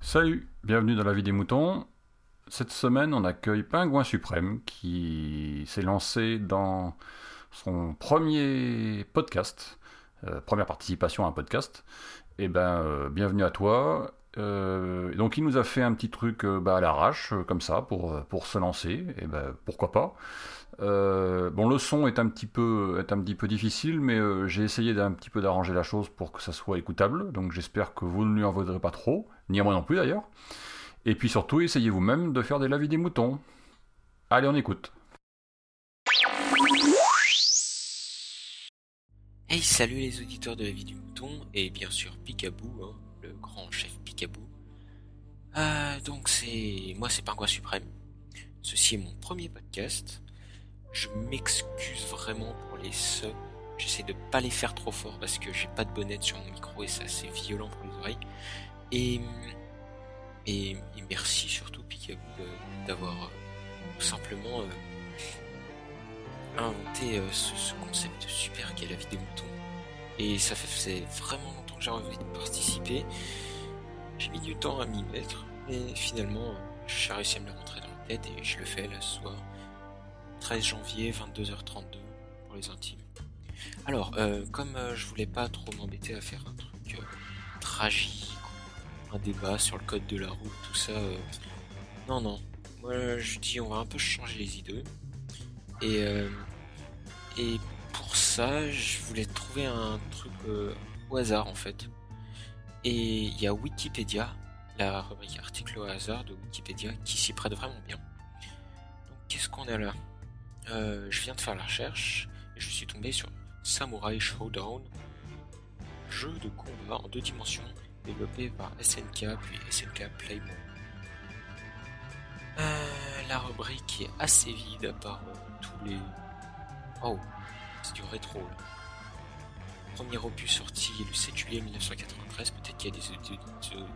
Salut, bienvenue dans la vie des moutons. Cette semaine, on accueille Pingouin Suprême qui s'est lancé dans son premier podcast, euh, première participation à un podcast. Et ben, euh, bienvenue à toi. Euh, donc, il nous a fait un petit truc bah, à l'arrache, comme ça, pour, pour se lancer. Et ben, pourquoi pas. Euh, bon, le son est un petit peu, est un petit peu difficile, mais euh, j'ai essayé d'un petit peu d'arranger la chose pour que ça soit écoutable. Donc, j'espère que vous ne lui en voudrez pas trop, ni à moi non plus d'ailleurs. Et puis surtout, essayez vous-même de faire des lavis des moutons. Allez, on écoute. Hey, salut les auditeurs de la vie du mouton, et bien sûr Picaboo, hein, le grand chef Picaboo. Euh, donc c'est... Moi c'est Pingouin Suprême. Ceci est mon premier podcast. Je m'excuse vraiment pour les subs. J'essaie de pas les faire trop fort parce que j'ai pas de bonnette sur mon micro et c'est assez violent pour les oreilles. Et... Et, merci surtout Picaboo de- d'avoir euh, tout simplement... euh, inventé euh, ce, ce concept super qu'est la vie des moutons. Et ça fait vraiment longtemps que j'ai envie de participer. J'ai mis du temps à m'y mettre, mais finalement, euh, j'ai réussi à me le rentrer dans la tête et je le fais là ce soir. 13 janvier, 22h32 pour les intimes. Alors, euh, comme euh, je voulais pas trop m'embêter à faire un truc euh, tragique, un débat sur le code de la route, tout ça, non, non. Moi, je dis, on va un peu changer les idées. Et, et pour ça, je voulais trouver un truc au hasard en fait. Et il y a Wikipédia, la rubrique article au hasard de Wikipédia, qui s'y prête vraiment bien. Donc qu'est-ce qu'on a là? Euh, Je viens de faire la recherche et je suis tombé sur Samurai Showdown, jeu de combat en deux dimensions développé par SNK puis SNK Playmore. Euh, la rubrique est assez vide à part tous les. Oh, c'est du rétro là. Premier opus sorti le 7 juillet 1993. Peut-être qu'il y a des auditeurs.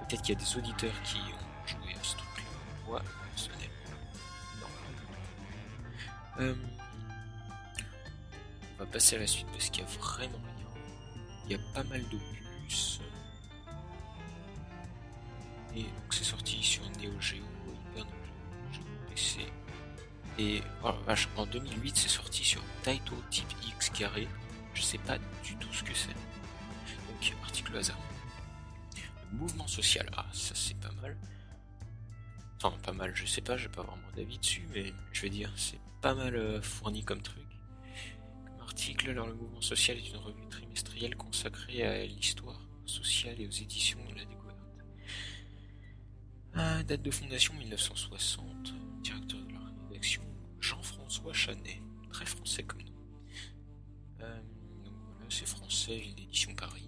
Peut-être qu'il y a des auditeurs qui ont joué à ce truc-là. Euh, On va passer à la suite parce qu'il y a vraiment rien. Il y a pas mal d'opus. Et donc c'est sorti sur Neo Geo, Hyper Neo Geo PC. Et oh en 2008 c'est sorti sur Taito Type X carré. Je sais pas du tout ce que c'est. Donc article hasard. Le mouvement social, ah ça c'est pas mal. Enfin pas mal, je sais pas, j'ai pas vraiment d'avis dessus, mais je vais dire c'est pas mal euh, fourni comme truc. Comme article, alors le mouvement social est une revue trimestrielle consacrée à l'histoire sociale et aux éditions de la découverte. Ah, date de fondation 1960, directeur de la rédaction Jean-François Chanet, très français comme nom. Euh, donc voilà, c'est français, ville d'édition Paris.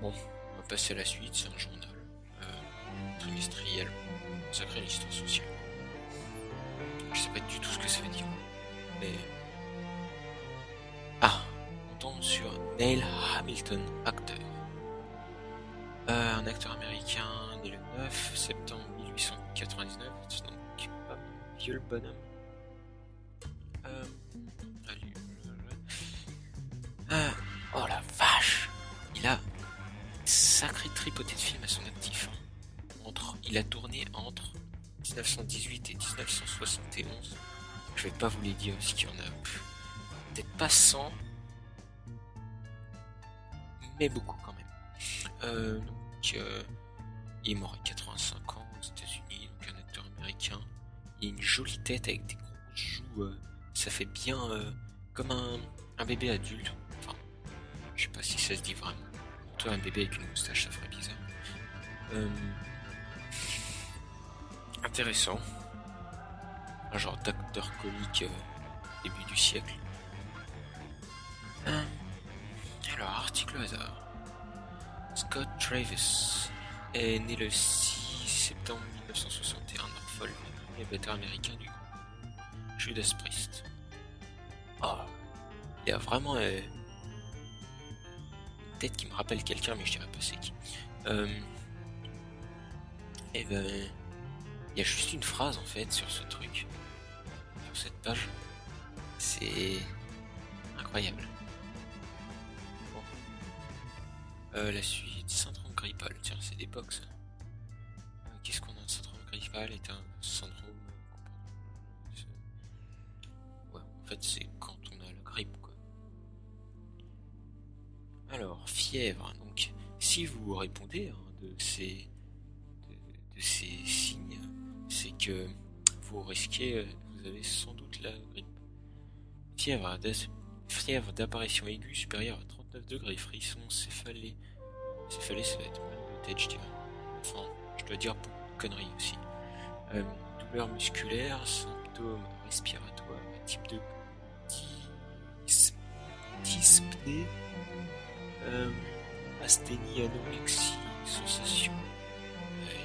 Bon, on va passer à la suite, c'est un journal euh, trimestriel consacré à l'histoire sociale. Je sais pas du tout ce que ça veut dire. Mais. Ah On tombe sur Neil Hamilton, acteur. Euh, un acteur américain né le 9 septembre 1899, c'est donc vieux le bonhomme. Euh, euh, pas vous dire parce qu'il y en a peut-être pas 100, mais beaucoup quand même. Euh, donc, euh, il est mort à 85 ans aux États-Unis, donc un acteur américain. Il a une jolie tête avec des grosses joues. euh, ça fait bien comme un, un bébé adulte. Enfin, je sais pas si ça se dit vraiment. Toi, un bébé avec une moustache, ça ferait bizarre. Intéressant. Un genre d'acteur comique euh, début du siècle. Euh, alors, article hasard. Scott Travis est né le 6 septembre 1961 à Norfolk, et batteur américain du groupe Judas Priest. Oh, il y a vraiment euh, tête qui me rappelle quelqu'un, mais je dirais pas c'est qui. Euh, et ben, il y a juste une phrase en fait sur ce truc, cette page. C'est incroyable. Euh, la suite, syndrome grippal. Tiens, c'est des box. Euh, Qu'est-ce qu'on a Syndrome grippal est un syndrome. euh, Ouais, en fait, c'est quand on a la grippe, quoi. Alors, fièvre. Donc, si vous répondez hein, de ces de, de ces signes, c'est que vous risquez, vous avez sans doute la grippe. Fièvre, fièvre d'apparition aiguë supérieure à 39 degrés, frisson, céphalée. Céphalée, ça va être mal de tête, je dirais. Enfin, je dois dire beaucoup de conneries aussi. Euh, douleur musculaire, symptômes respiratoires, type de dys- dyspnée, euh, asthénie, anorexie, sensation. Euh,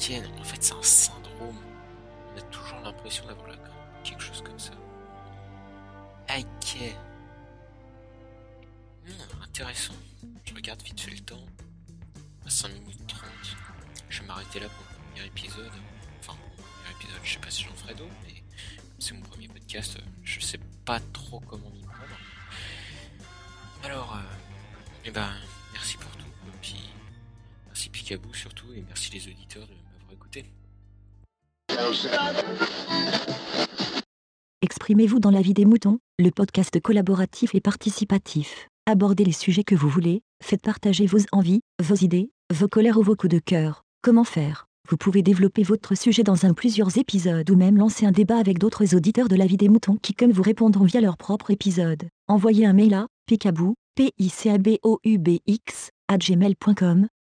Ken, en fait, c'est un syndrome. On a toujours l'impression d'avoir la quelque chose comme ça. Ok. Hmm, intéressant. Je regarde vite fait le temps. À 5 minutes 30. Je vais m'arrêter là pour le premier épisode. Enfin, premier épisode, je sais pas si j'en ferai d'autres, mais c'est mon premier podcast, je sais pas trop comment m'y prendre. Alors, euh, eh ben, merci pour surtout, et merci les auditeurs de m'avoir écouté. Exprimez-vous dans la vie des moutons, le podcast collaboratif et participatif. Abordez les sujets que vous voulez, faites partager vos envies, vos idées, vos colères ou vos coups de cœur. Comment faire? Vous pouvez développer votre sujet dans un plusieurs épisodes ou même lancer un débat avec d'autres auditeurs de la vie des moutons qui comme vous répondront via leur propre épisode. Envoyez un mail à picaboo, p i c a b o u b x gmail.com